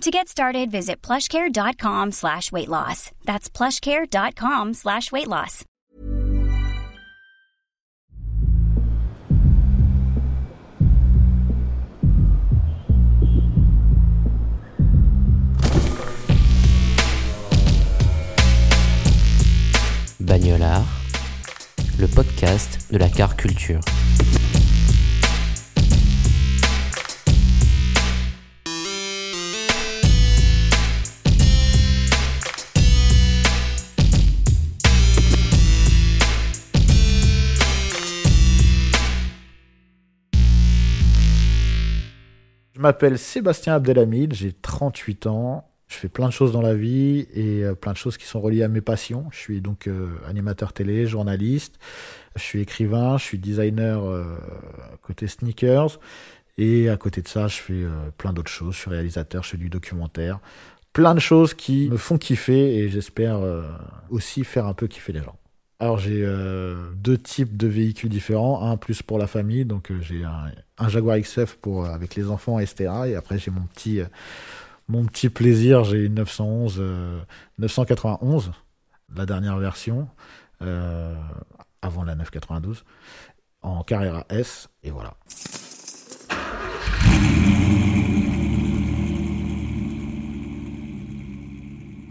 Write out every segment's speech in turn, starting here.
To get started, visit plushcare.com slash weight loss. That's plushcare.com slash weight loss. Bagnolard, le podcast de la car culture. M'appelle Sébastien Abdelhamid, j'ai 38 ans. Je fais plein de choses dans la vie et euh, plein de choses qui sont reliées à mes passions. Je suis donc euh, animateur télé, journaliste, je suis écrivain, je suis designer euh, côté sneakers et à côté de ça, je fais plein d'autres choses. Je suis réalisateur, je fais du documentaire. Plein de choses qui me font kiffer et j'espère aussi faire un peu kiffer les gens. Alors j'ai deux types de véhicules différents, un plus pour la famille, donc j'ai un, Jaguar XF pour avec les enfants, etc. Et après j'ai mon petit mon petit plaisir, j'ai une 911 991, la dernière version, euh, avant la 992, en Carrera S, et voilà.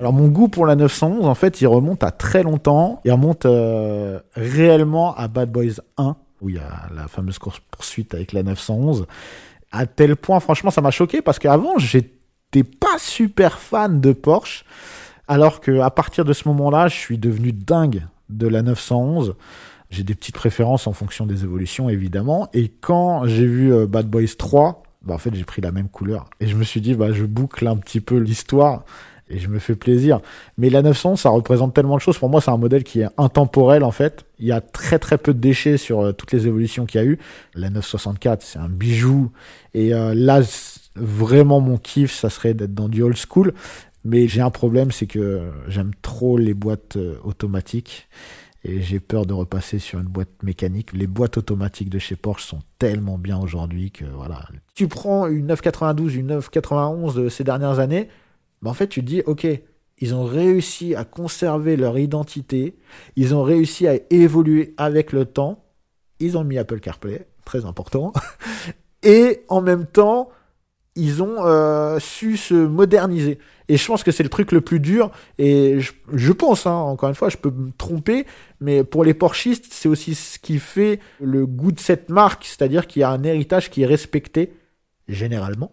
Alors mon goût pour la 911, en fait, il remonte à très longtemps. Il remonte euh, réellement à Bad Boys 1, où il y a la fameuse course poursuite avec la 911. À tel point, franchement, ça m'a choqué parce qu'avant, j'étais pas super fan de Porsche, alors que à partir de ce moment-là, je suis devenu dingue de la 911. J'ai des petites préférences en fonction des évolutions, évidemment. Et quand j'ai vu euh, Bad Boys 3, bah, en fait, j'ai pris la même couleur. Et je me suis dit, bah, je boucle un petit peu l'histoire et je me fais plaisir. Mais la 911, ça représente tellement de choses. Pour moi, c'est un modèle qui est intemporel, en fait. Il y a très, très peu de déchets sur euh, toutes les évolutions qu'il y a eu. La 964, c'est un bijou. Et euh, là, vraiment mon kiff, ça serait d'être dans du old school. Mais j'ai un problème, c'est que j'aime trop les boîtes euh, automatiques et j'ai peur de repasser sur une boîte mécanique. Les boîtes automatiques de chez Porsche sont tellement bien aujourd'hui que voilà. Tu prends une 992, une 991 de ces dernières années, bah en fait tu te dis ok, ils ont réussi à conserver leur identité, ils ont réussi à évoluer avec le temps, ils ont mis Apple CarPlay, très important, et en même temps ils ont euh, su se moderniser. Et je pense que c'est le truc le plus dur. Et je, pense, hein, encore une fois, je peux me tromper, mais pour les Porschistes, c'est aussi ce qui fait le goût de cette marque, c'est-à-dire qu'il y a un héritage qui est respecté, généralement,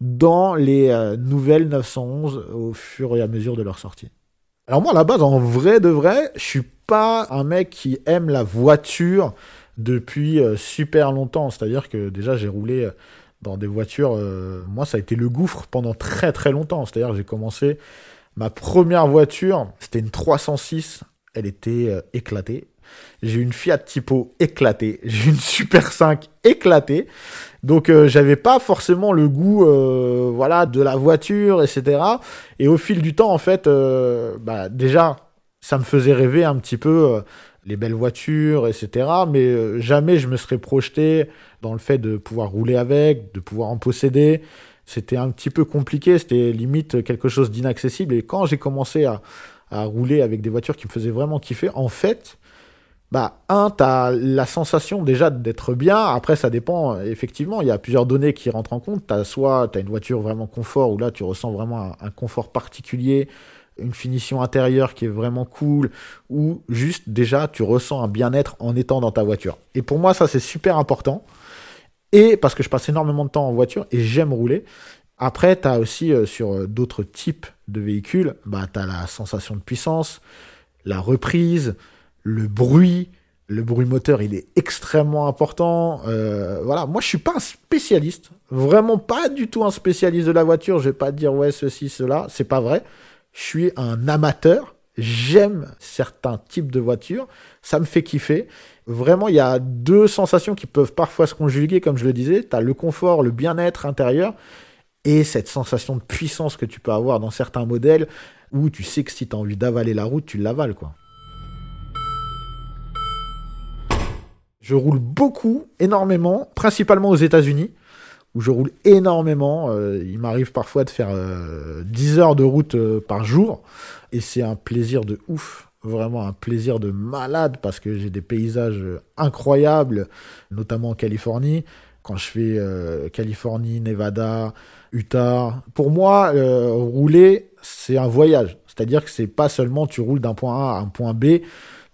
dans les euh, nouvelles 911 au fur et à mesure de leur sortie. Alors moi, à la base, en vrai de vrai, je suis pas un mec qui aime la voiture depuis euh, super longtemps. C'est-à-dire que déjà, j'ai roulé dans des voitures. Euh, moi, ça a été le gouffre pendant très très longtemps. C'est-à-dire, j'ai commencé ma première voiture, c'était une 306. Elle était euh, éclatée. J'ai une Fiat Tipo éclatée. J'ai une Super 5 éclatée. Donc, euh, j'avais pas forcément le goût, voilà, de la voiture, etc. Et au fil du temps, en fait, bah, déjà, ça me faisait rêver un petit peu les belles voitures, etc. Mais euh, jamais je me serais projeté dans le fait de pouvoir rouler avec, de pouvoir en posséder. C'était un petit peu compliqué, c'était limite quelque chose d'inaccessible. Et quand j'ai commencé à, rouler avec des voitures qui me faisaient vraiment kiffer, en fait, bah, un, t'as la sensation déjà d'être bien. Après, ça dépend. Effectivement, il y a plusieurs données qui rentrent en compte. T'as soit t'as une voiture vraiment confort où là, tu ressens vraiment un confort particulier une finition intérieure qui est vraiment cool, ou juste déjà tu ressens un bien-être en étant dans ta voiture. Et pour moi, ça c'est super important. Et parce que je passe énormément de temps en voiture et j'aime rouler. Après, tu as aussi euh, sur euh, d'autres types de véhicules, bah, tu as la sensation de puissance, la reprise, le bruit. Le bruit moteur, il est extrêmement important. Euh, voilà, moi je suis pas un spécialiste, vraiment pas du tout un spécialiste de la voiture. Je vais pas dire ouais ceci, cela, c'est pas vrai je suis un amateur. j'aime certains types de voitures, ça me fait kiffer. Vraiment, il y a deux sensations qui peuvent parfois se conjuguer, comme je le disais. Tu as le confort, le bien-être intérieur, et cette sensation de puissance que tu peux avoir dans certains modèles, où tu sais que si tu as envie d'avaler la route, tu l'avales, quoi. Je roule beaucoup, énormément, principalement aux États-Unis, où je roule énormément. Euh, il m'arrive parfois de faire 10 euh, heures de route euh, par jour, et c'est un plaisir de ouf, vraiment un plaisir de malade, parce que j'ai des paysages incroyables, notamment en Californie. Quand je fais Californie, Nevada, Utah, pour moi, rouler, c'est un voyage. C'est-à-dire que c'est pas seulement tu roules d'un point A à un point B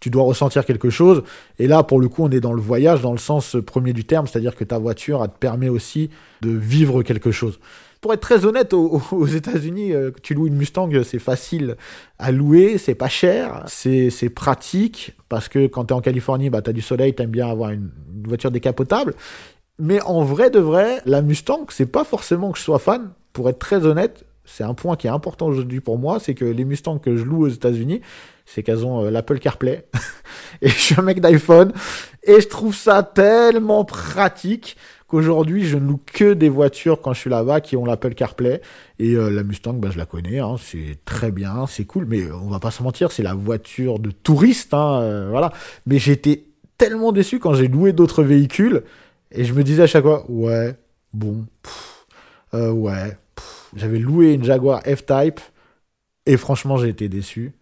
tu dois ressentir quelque chose. Et là, pour le coup, on est dans le voyage, dans le sens premier du terme, c'est-à-dire que ta voiture, te permet aussi de vivre quelque chose. Pour être très honnête, aux, États-Unis, euh, tu loues une Mustang, c'est facile à louer, c'est pas cher, c'est pratique, parce que quand tu es en Californie, bah, tu as du soleil, tu aimes bien avoir une, voiture décapotable. Mais en vrai de vrai, la Mustang, c'est pas forcément que je sois fan. Pour être très honnête, c'est un point qui est important aujourd'hui pour moi, c'est que les Mustangs que je loue aux États-Unis, c'est qu'elles ont euh, l'Apple CarPlay. et je suis un mec d'iPhone. Et je trouve ça tellement pratique qu'aujourd'hui, je ne loue que des voitures quand je suis là-bas qui ont l'Apple CarPlay. Et euh, la Mustang, bah, je la connais. Hein, c'est très bien, c'est cool. Mais on va pas se mentir, c'est la voiture de touriste. Hein, euh, voilà. Mais j'étais tellement déçu quand j'ai loué d'autres véhicules. Et je me disais à chaque fois, ouais, bon, ouais. J'avais loué une Jaguar F-Type. Et franchement, j'ai été déçu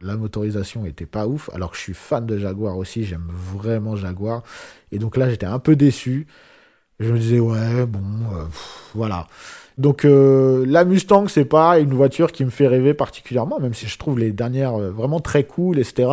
la motorisation était pas ouf, alors que je suis fan de Jaguar aussi, j'aime vraiment Jaguar. Et donc là, j'étais un peu déçu. Je me disais, ouais, bon, euh, voilà. Donc euh, la Mustang, c'est pas une voiture qui me fait rêver particulièrement, même si je trouve les dernières euh, vraiment très cool, etc.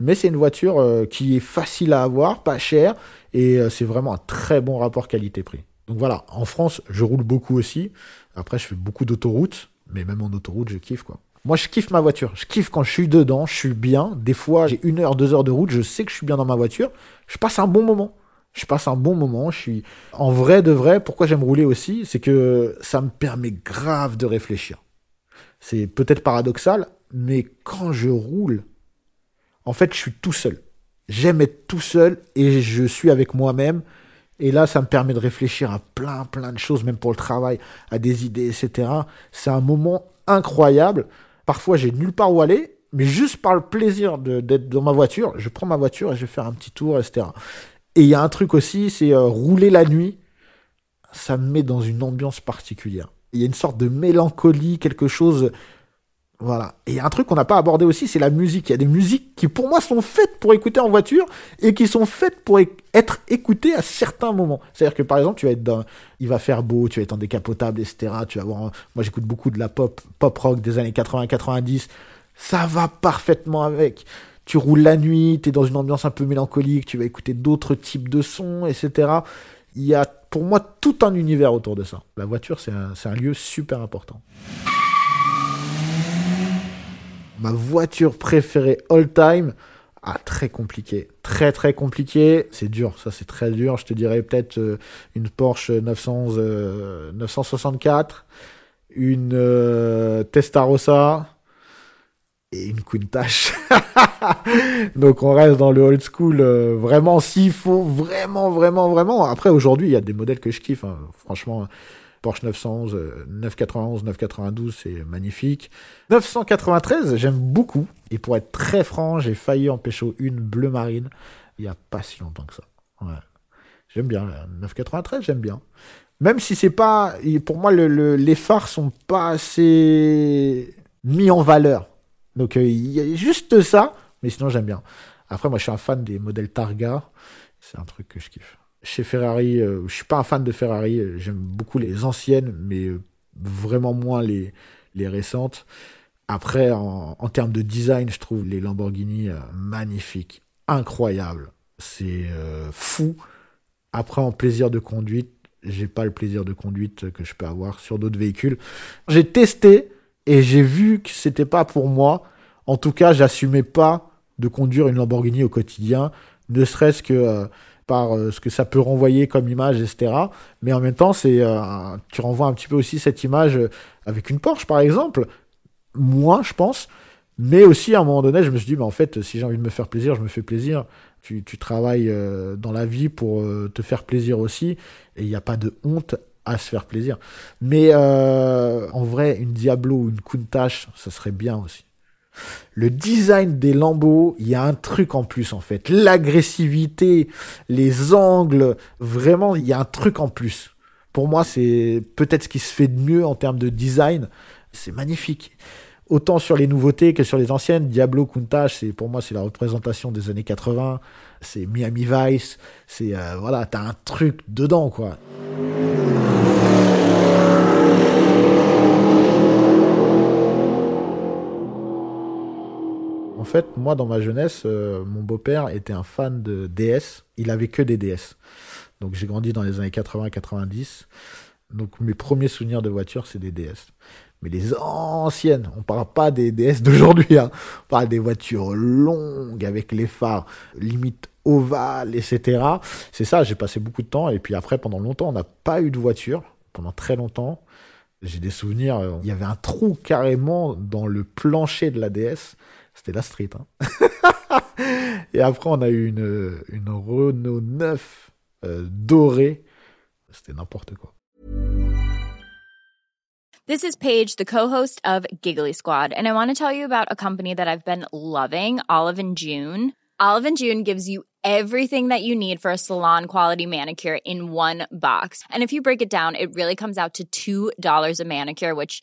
Mais c'est une voiture qui est facile à avoir, pas chère, et c'est vraiment un très bon rapport qualité-prix. Donc voilà, en France, je roule beaucoup aussi. Après, je fais beaucoup d'autoroutes, mais même en autoroute, je kiffe quoi. Moi, je kiffe ma voiture. Je kiffe quand je suis dedans, je suis bien. Des fois, j'ai une heure, deux heures de route, je sais que je suis bien dans ma voiture. Je passe un bon moment. Je passe un bon moment. Je suis en vrai de vrai. Pourquoi j'aime rouler aussi, c'est que ça me permet grave de réfléchir. C'est peut-être paradoxal, mais quand je roule, en fait, je suis tout seul. J'aime être tout seul et je suis avec moi-même. Et là, ça me permet de réfléchir à plein, plein de choses, même pour le travail, à des idées, etc. C'est un moment incroyable. Parfois, j'ai nulle part où aller, mais juste par le plaisir d'être dans ma voiture, je prends ma voiture et je vais faire un petit tour, etc. Et il y a un truc aussi, c'est euh, rouler la nuit. Ça me met dans une ambiance particulière. Il y a une sorte de mélancolie, quelque chose voilà. Et un truc qu'on n'a pas abordé aussi, c'est la musique. Il y a des musiques qui, pour moi, sont faites pour écouter en voiture et qui sont faites pour être écoutées à certains moments. C'est-à-dire que, par exemple, tu vas être dans, il va faire beau, tu vas être en décapotable, etc. Tu vas voir, moi, j'écoute beaucoup de la pop, pop rock des années 80-90. Ça va parfaitement avec. Tu roules la nuit, tu es dans une ambiance un peu mélancolique, tu vas écouter d'autres types de sons, etc. Il y a, pour moi, tout un univers autour de ça. La voiture, c'est un, un lieu super important ma voiture préférée all time. Ah, très compliqué. Très, très compliqué. C'est dur, ça, c'est très dur. Je te dirais peut-être euh, une Porsche 911, 964, euh, une euh, Testarossa et une Countach. Donc, on reste dans le old school. vraiment, s'il faut, vraiment, vraiment, vraiment. Après, aujourd'hui, il y a des modèles que je kiffe. Hein. Franchement, Porsche 911, 991, 992, c'est magnifique. 993, j'aime beaucoup. Et pour être très franc, j'ai failli en pécho une bleu marine il n'y a pas si longtemps que ça. J'aime bien. 993, j'aime bien. Même si c'est pas. Pour moi, les phares sont pas assez mis en valeur. Donc, euh, il y a juste ça. Mais sinon, j'aime bien. Après, moi, je suis un fan des modèles Targa. C'est un truc que je kiffe chez Ferrari, euh, je suis pas un fan de Ferrari, euh, j'aime beaucoup les anciennes, mais euh, vraiment moins les, les récentes. Après, en, termes de design, je trouve les Lamborghini magnifiques, incroyables. C'est fou. Après, en plaisir de conduite, j'ai pas le plaisir de conduite que je peux avoir sur d'autres véhicules. J'ai testé et j'ai vu que c'était pas pour moi. En tout cas, j'assumais pas de conduire une Lamborghini au quotidien, ne serait-ce que par euh, ce que ça peut renvoyer comme image, etc. Mais en même temps, c'est euh, tu renvoies un petit peu aussi cette image euh, avec une Porsche, par exemple. Moins, je pense. Mais aussi, à un moment donné, je me suis dit, mais en fait, si j'ai envie de me faire plaisir, je me fais plaisir. Tu, travailles dans la vie pour te faire plaisir aussi. Et il n'y a pas de honte à se faire plaisir. Mais en vrai, une Diablo ou une Countach, ça serait bien aussi. Le design des lambeaux, il y a un truc en plus en fait. L'agressivité, les angles, vraiment, il y a un truc en plus. Pour moi, c'est peut-être ce qui se fait de mieux en termes de design. C'est magnifique. Autant sur les nouveautés que sur les anciennes. Diablo Countach, c'est pour moi c'est la représentation des années 80. C'est Miami Vice. C'est euh, voilà, t'as un truc dedans quoi. En fait, moi, dans ma jeunesse, euh, mon beau-père était un fan de DS. Il avait que des DS. Donc, j'ai grandi dans les années 80-90. Donc, mes premiers souvenirs de voiture, c'est des DS. Mais les anciennes, on parle pas des DS d'aujourd'hui, hein. on parle des voitures longues avec les phares limite ovales, etc. C'est ça, j'ai passé beaucoup de temps. Et puis après, pendant longtemps, on n'a pas eu de voiture. Pendant très longtemps. J'ai des souvenirs, euh, il y avait un trou carrément dans le plancher de la DS c'était la street. Hein. et après, on a eu une, une Renault 9 euh, dorée. C'était n'importe quoi. This is Paige, the co-host of Giggly Squad, and I want to tell you about a company that I've been loving, Olive and June. Olive and June gives you everything that you need for a salon quality manicure in one box. And if you break it down, it really comes out to $2 a manicure, which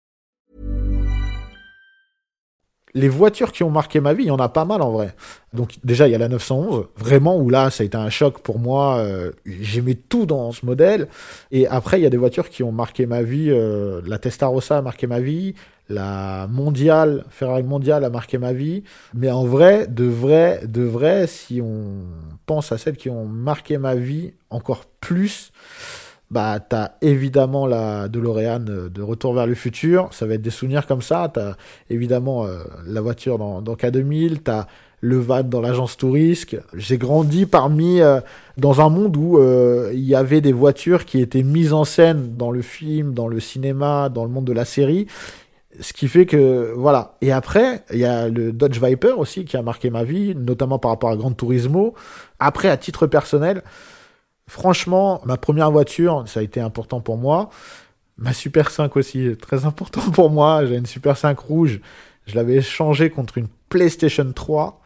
Les voitures qui ont marqué ma vie, il y en a pas mal en vrai. Donc déjà, il y a la 911, vraiment, où là, ça a été un choc pour moi. Euh, J'aimais tout dans ce modèle. Et après, il y a des voitures qui ont marqué ma vie. Euh, la Testarossa a marqué ma vie. La mondiale, Ferrari mondiale a marqué ma vie. Mais en vrai, de vrai, de vrai, si on pense à celles qui ont marqué ma vie encore plus, bah t'as évidemment la DeLorean de Retour vers le futur, ça va être des souvenirs comme ça, t'as évidemment euh, la voiture dans, dans K2000, t'as le van dans l'agence touriste. J'ai grandi parmi euh, dans un monde où euh, il y avait des voitures qui étaient mises en scène dans le film, dans le cinéma, dans le monde de la série. Ce qui fait que voilà. Et après, il y a le Dodge Viper aussi qui a marqué ma vie, notamment par rapport à Gran Turismo. Après, à titre personnel, Franchement, ma première voiture, ça a été important pour moi. Ma Super 5 aussi, très important pour moi. J'ai une Super 5 rouge. Je l'avais échangée contre une PlayStation 3.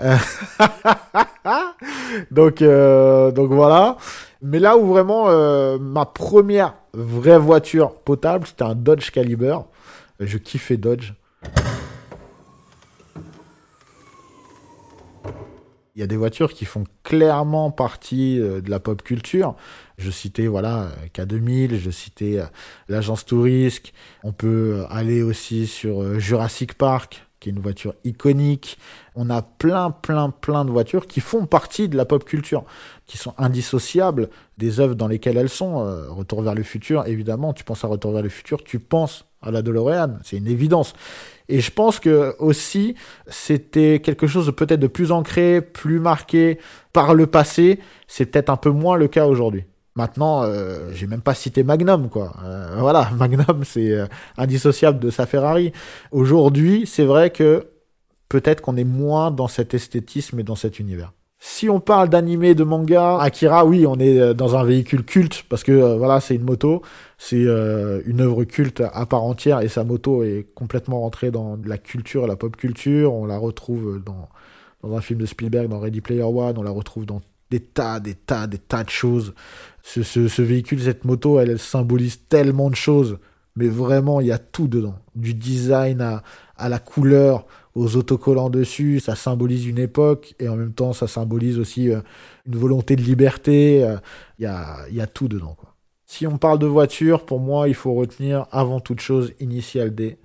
Euh, donc, euh, donc voilà. Mais là où vraiment euh, ma première vraie voiture potable, c'était un Dodge Caliber. Je kiffais Dodge. Il y a des voitures qui font clairement partie euh, de la pop culture. Je citais voilà K2000, je citais euh, l'agence Touriste. On peut euh, aller aussi sur Jurassic Park, qui est une voiture iconique. On a plein, plein, plein de voitures qui font partie de la pop culture, qui sont indissociables des œuvres dans lesquelles elles sont. Retour vers le futur, évidemment, tu penses à Retour vers le futur, tu penses à la DeLorean, c'est une évidence. Et je pense que aussi, c'était quelque chose de peut-être de plus ancré, plus marqué par le passé. C'est peut-être un peu moins le cas aujourd'hui. Maintenant, euh, j'ai même pas cité Magnum, quoi. Euh, voilà, Magnum, c'est euh, indissociable de sa Ferrari. Aujourd'hui, c'est vrai que peut-être qu'on est moins dans cet esthétisme et dans cet univers. Si on parle d'animé, de manga, Akira, oui, on est euh, dans un véhicule culte parce que euh, voilà, c'est une moto, c'est euh, une œuvre culte à part entière et sa moto est complètement rentrée dans la culture, la pop culture. On la retrouve dans, dans un film de Spielberg, dans Ready Player One, on la retrouve dans des tas, des tas, des tas de choses. Ce, ce, véhicule, cette moto, elle, elle, symbolise tellement de choses, mais vraiment, il y a tout dedans. Du design à, à la couleur, aux autocollants dessus, ça symbolise une époque et en même temps ça symbolise aussi euh, une volonté de liberté. Il euh, y, a, y, a, tout dedans. Si on parle de voiture, pour moi il faut retenir avant toute chose Initial D,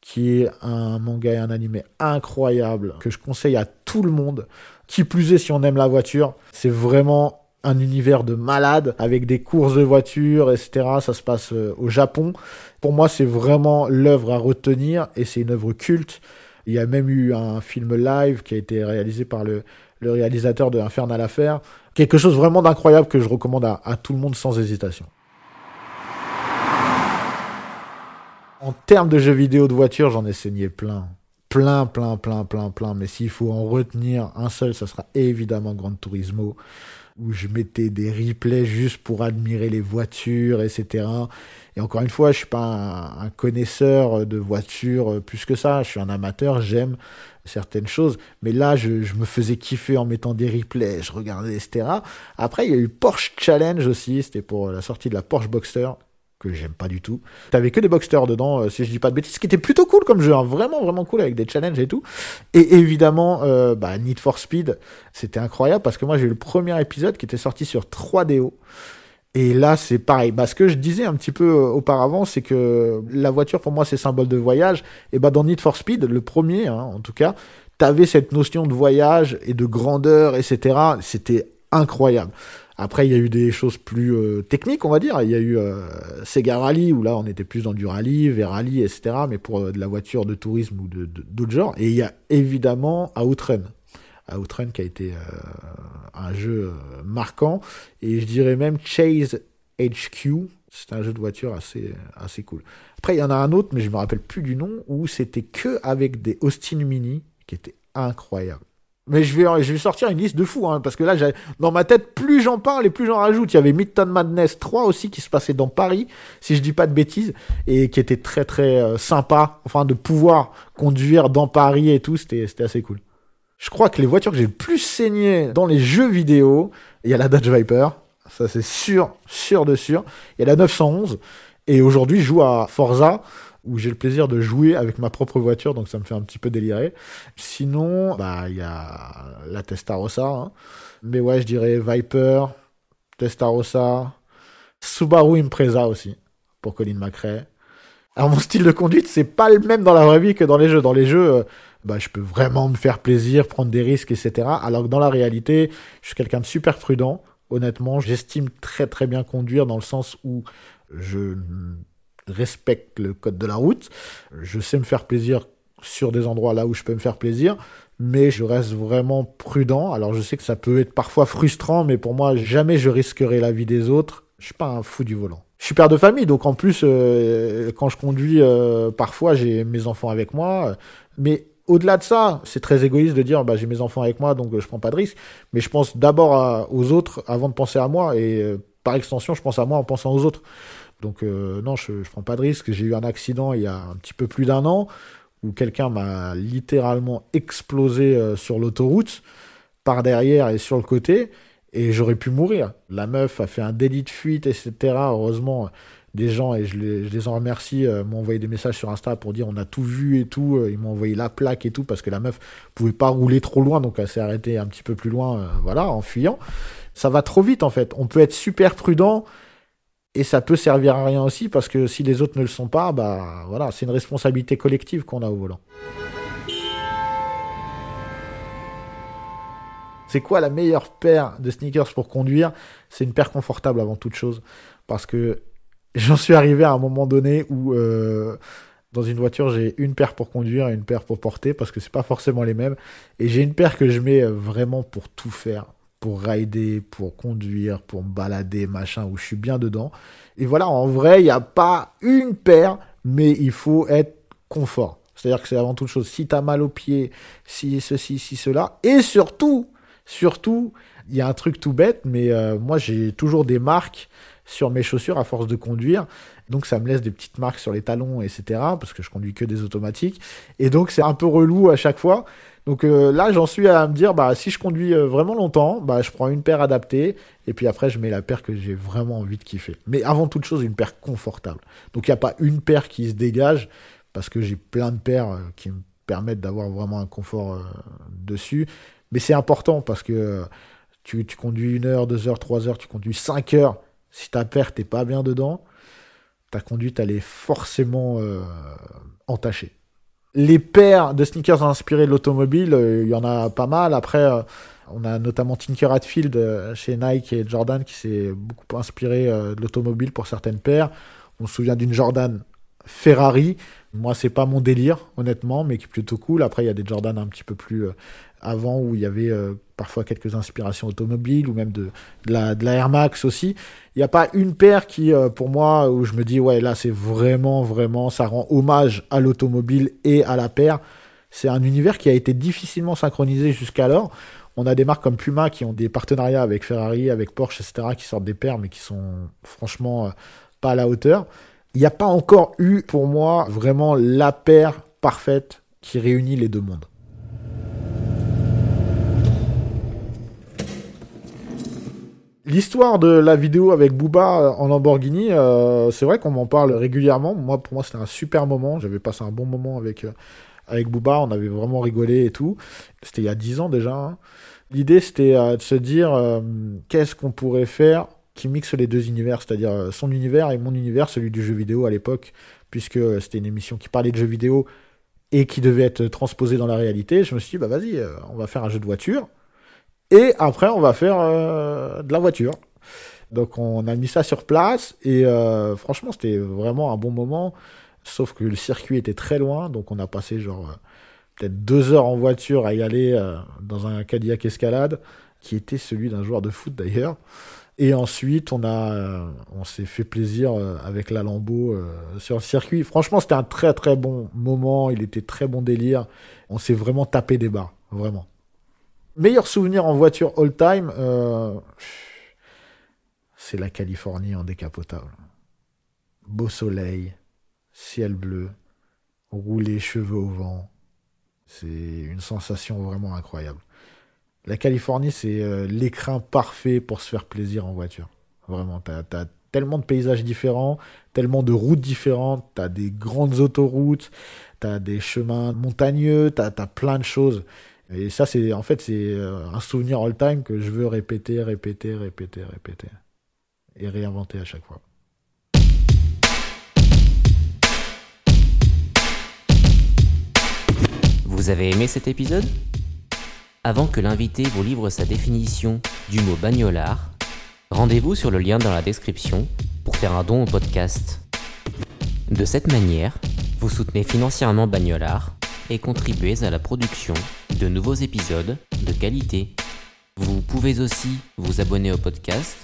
qui est un manga et un animé incroyable que je conseille à tout le monde. Qui plus est si on aime la voiture, c'est vraiment un univers de malade avec des courses de voitures, etc. Ça se passe euh, au Japon. Pour moi, c'est vraiment l'œuvre à retenir et c'est une œuvre culte. Il y a même eu un film live qui a été réalisé par le, le réalisateur de Infernal Affair. Quelque chose vraiment d'incroyable que je recommande à, tout le monde sans hésitation. En termes de jeux vidéo de voiture, j'en ai saigné plein. Plein, plein, plein, plein, plein. Mais s'il faut en retenir un seul, ça sera évidemment Gran Turismo où je mettais des replays juste pour admirer les voitures, etc. Et encore une fois, je suis pas un, connaisseur de voitures plus que ça. Je suis un amateur, j'aime certaines choses. Mais là, je, je, me faisais kiffer en mettant des replays, je regardais, etc. Après, il y a eu Porsche Challenge aussi. C'était pour la sortie de la Porsche Boxster que j'aime pas du tout. T'avais que des boxsters dedans, euh, si je dis pas de bêtises, ce qui était plutôt cool comme jeu, hein, vraiment vraiment cool avec des challenges et tout. Et évidemment, euh, bah, Need for Speed, c'était incroyable parce que moi j'ai eu le premier épisode qui était sorti sur 3DO. Et là, c'est pareil. Bah, ce que je disais un petit peu euh, auparavant, c'est que la voiture, pour moi, c'est symbole de voyage. Et bah, dans Need for Speed, le premier, hein, en tout cas, t'avais cette notion de voyage et de grandeur, etc. C'était incroyable. Après, il y a eu des choses plus euh, techniques, on va dire. Il y a eu euh, Sega Rally, où là, on était plus dans du rallye, vers rallye, etc. Mais pour euh, de la voiture de tourisme ou d'autres genres. Et il y a évidemment Outrun. Outrun qui a été un jeu marquant. Et je dirais même Chase HQ. C'est un jeu de voiture assez, cool. Après, il y en a un autre, mais je me rappelle plus du nom, où c'était que avec des Austin Mini, qui était incroyable. Mais je vais, je vais sortir une liste de fous, hein, parce que là, dans ma tête, plus j'en parle et plus j'en rajoute. Il y avait Midtown Madness 3 aussi qui se passait dans Paris, si je dis pas de bêtises, et qui était très très euh, sympa, enfin de pouvoir conduire dans Paris et tout, c'était assez cool. Je crois que les voitures que j'ai le plus saigné dans les jeux vidéo, il y a la Dodge Viper, ça c'est sûr, sûr de sûr. Il y a la 911, et aujourd'hui je joue à Forza, où j'ai le plaisir de jouer avec ma propre voiture, donc ça me fait un petit peu délirer. Sinon, bah il y a la Testarossa, hein. mais ouais, je dirais Viper, Testarossa, Subaru Impreza aussi pour Colin McRae. Alors mon style de conduite, c'est pas le même dans la vraie vie que dans les jeux. Dans les jeux, euh, bah je peux vraiment me faire plaisir, prendre des risques, etc. Alors que dans la réalité, je suis quelqu'un de super prudent. Honnêtement, j'estime très très bien conduire dans le sens où je respecte le code de la route. Je sais me faire plaisir sur des endroits là où je peux me faire plaisir, mais je reste vraiment prudent. Alors je sais que ça peut être parfois frustrant, mais pour moi, jamais je risquerai la vie des autres. Je suis pas un fou du volant. Je suis père de famille, donc en plus, euh, quand je conduis, euh, parfois j'ai mes enfants avec moi. Mais au-delà de ça, c'est très égoïste de dire bah, j'ai mes enfants avec moi, donc je prends pas de risque. Mais je pense d'abord aux autres avant de penser à moi, et euh, par extension, je pense à moi en pensant aux autres. Donc euh, non, je, je prends pas de risque. J'ai eu un accident il y a un petit peu plus d'un an où quelqu'un m'a littéralement explosé euh, sur l'autoroute par derrière et sur le côté et j'aurais pu mourir. La meuf a fait un délit de fuite, etc. Heureusement, des gens, et je les, en remercie, euh, m'ont envoyé des messages sur Insta pour dire on a tout vu et tout. Euh, ils m'ont envoyé la plaque et tout parce que la meuf pouvait pas rouler trop loin, donc elle s'est arrêtée un petit peu plus loin, euh, voilà, en fuyant. Ça va trop vite en fait. On peut être super prudent et ça peut servir à rien aussi parce que si les autres ne le sont pas, bah voilà, c'est une responsabilité collective qu'on a au volant. C'est quoi la meilleure paire de sneakers pour conduire? C'est une paire confortable avant toute chose. Parce que j'en suis arrivé à un moment donné où euh, dans une voiture j'ai une paire pour conduire et une paire pour porter parce que c'est pas forcément les mêmes. Et j'ai une paire que je mets vraiment pour tout faire pour rider, pour conduire, pour me balader, machin, où je suis bien dedans. Et voilà, en vrai, il n'y a pas une paire, mais il faut être confort. C'est-à-dire que c'est avant toute chose, si tu as mal aux pieds, si ceci, si cela, et surtout, Surtout, il y a un truc tout bête, mais euh, moi j'ai toujours des marques sur mes chaussures à force de conduire. Donc ça me laisse des petites marques sur les talons, etc. Parce que je conduis que des automatiques. Et donc c'est un peu relou à chaque fois. Donc euh, là j'en suis à me dire, bah si je conduis euh, vraiment longtemps, bah je prends une paire adaptée. Et puis après je mets la paire que j'ai vraiment envie de kiffer. Mais avant toute chose, une paire confortable. Donc il n'y a pas une paire qui se dégage. Parce que j'ai plein de paires qui me permettent d'avoir vraiment un confort dessus. Mais c'est important parce que tu, conduis une heure, deux heures, trois heures, tu conduis cinq heures. Si ta paire t'es pas bien dedans, ta conduite elle est forcément euh, entachée. Les paires de sneakers inspirés de l'automobile, euh, il y en a pas mal. Après, euh, on a notamment Tinker Hatfield chez Nike et Jordan qui s'est beaucoup inspiré de l'automobile pour certaines paires. On se souvient d'une Jordan Ferrari. Moi, c'est pas mon délire, honnêtement, mais qui est plutôt cool. Après, il y a des Jordan un petit peu plus avant où il y avait euh, parfois quelques inspirations automobiles ou même de, la, Air Max aussi. Il n'y a pas une paire qui, euh, pour moi, où je me dis, ouais, là, c'est vraiment, vraiment, ça rend hommage à l'automobile et à la paire. C'est un univers qui a été difficilement synchronisé jusqu'alors. On a des marques comme Puma qui ont des partenariats avec Ferrari, avec Porsche, etc., qui sortent des paires, mais qui sont franchement euh, pas à la hauteur. Il n'y a pas encore eu, pour moi, vraiment la paire parfaite qui réunit les deux mondes. L'histoire de la vidéo avec Booba euh, en Lamborghini, euh, c'est vrai qu'on m'en parle régulièrement. Moi, pour moi, c'était un super moment. J'avais passé un bon moment avec, euh, avec Booba. On avait vraiment rigolé et tout. C'était il y a 10 ans déjà. Hein. L'idée, c'était de se dire qu'est-ce qu'on pourrait faire qui mixe les deux univers, c'est-à-dire son univers et mon univers, celui du jeu vidéo à l'époque, puisque c'était une émission qui parlait de jeux vidéo et qui devait être transposée dans la réalité. Je me suis dit, bah vas-y, on va faire un jeu de voiture. Et après, on va faire euh, de la voiture. Donc on a mis ça sur place et euh, franchement c'était vraiment un bon moment. Sauf que le circuit était très loin, donc on a passé genre euh, peut-être deux heures en voiture à y aller dans un Cadillac Escalade, qui était celui d'un joueur de foot d'ailleurs. Et ensuite, on a, on s'est fait plaisir avec la Lambeau sur le circuit. Franchement, c'était un très très bon moment. Il était très bon délire. On s'est vraiment tapé des barres, vraiment. Meilleur souvenir en voiture all-time, euh, c'est la Californie en décapotable. Beau soleil, ciel bleu, rouler cheveux au vent. C'est une sensation vraiment incroyable. La Californie, c'est euh, l'écrin parfait pour se faire plaisir en voiture. Vraiment, t'as as tellement de paysages différents, tellement de routes différentes, t'as des grandes autoroutes, t'as des chemins montagneux, t'as as plein de choses. Et ça, c'est en fait, c'est euh, un souvenir all-time que je veux répéter, répéter, répéter, répéter. Et réinventer à chaque fois. Vous avez aimé cet épisode? Avant que l'invité vous livre sa définition du mot bagnolard, rendez-vous sur le lien dans la description pour faire un don au podcast. De cette manière, vous soutenez financièrement Bagnolard et contribuez à la production de nouveaux épisodes de qualité. Vous pouvez aussi vous abonner au podcast,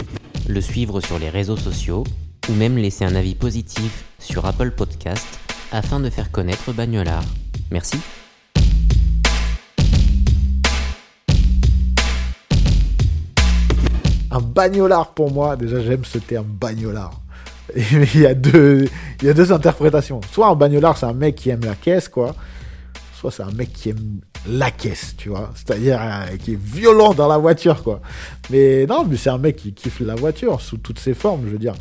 le suivre sur les réseaux sociaux ou même laisser un avis positif sur Apple Podcast afin de faire connaître Bagnolard. Merci. Un bagnolard pour moi, déjà j'aime ce terme bagnolard. il y a deux, il y a deux interprétations. Soit un bagnolard, c'est un mec qui aime la caisse, quoi soit c'est un mec qui aime la caisse, tu vois, c'est-à-dire euh, qui est violent dans la voiture, quoi. Mais non, mais c'est un mec qui kiffe la voiture sous toutes ses formes, je veux dire.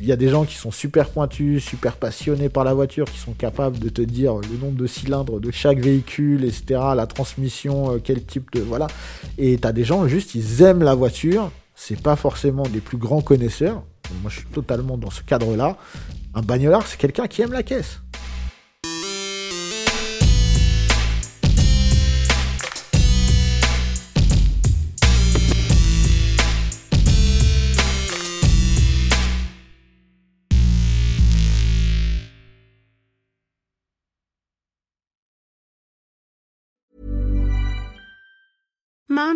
Il y a des gens qui sont super pointus, super passionnés par la voiture, qui sont capables de te dire le nombre de cylindres de chaque véhicule, etc., la transmission, euh, quel type de... Voilà. Et t'as des gens, juste, ils aiment la voiture, c'est pas forcément des plus grands connaisseurs. Moi, je suis totalement dans ce cadre-là. Un bagnolard, c'est quelqu'un qui aime la caisse.